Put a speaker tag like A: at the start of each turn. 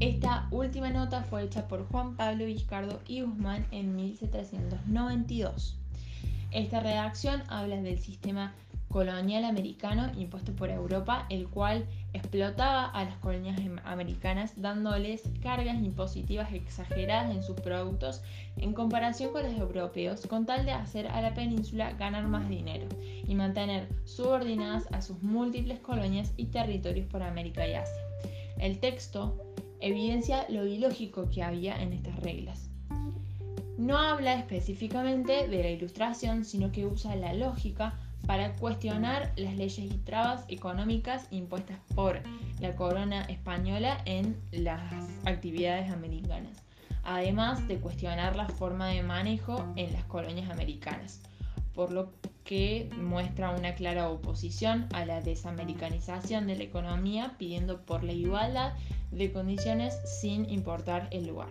A: Esta última nota fue hecha por Juan Pablo Vizcardo y Guzmán en 1792. Esta redacción habla del sistema colonial americano impuesto por Europa, el cual explotaba a las colonias americanas dándoles cargas impositivas exageradas en sus productos en comparación con los europeos, con tal de hacer a la península ganar más dinero y mantener subordinadas a sus múltiples colonias y territorios por América y Asia. El texto evidencia lo ilógico que había en estas reglas. No habla específicamente de la ilustración, sino que usa la lógica para cuestionar las leyes y trabas económicas impuestas por la corona española en las actividades americanas, además de cuestionar la forma de manejo en las colonias americanas, por lo que muestra una clara oposición a la desamericanización de la economía, pidiendo por la igualdad de condiciones sin importar el lugar.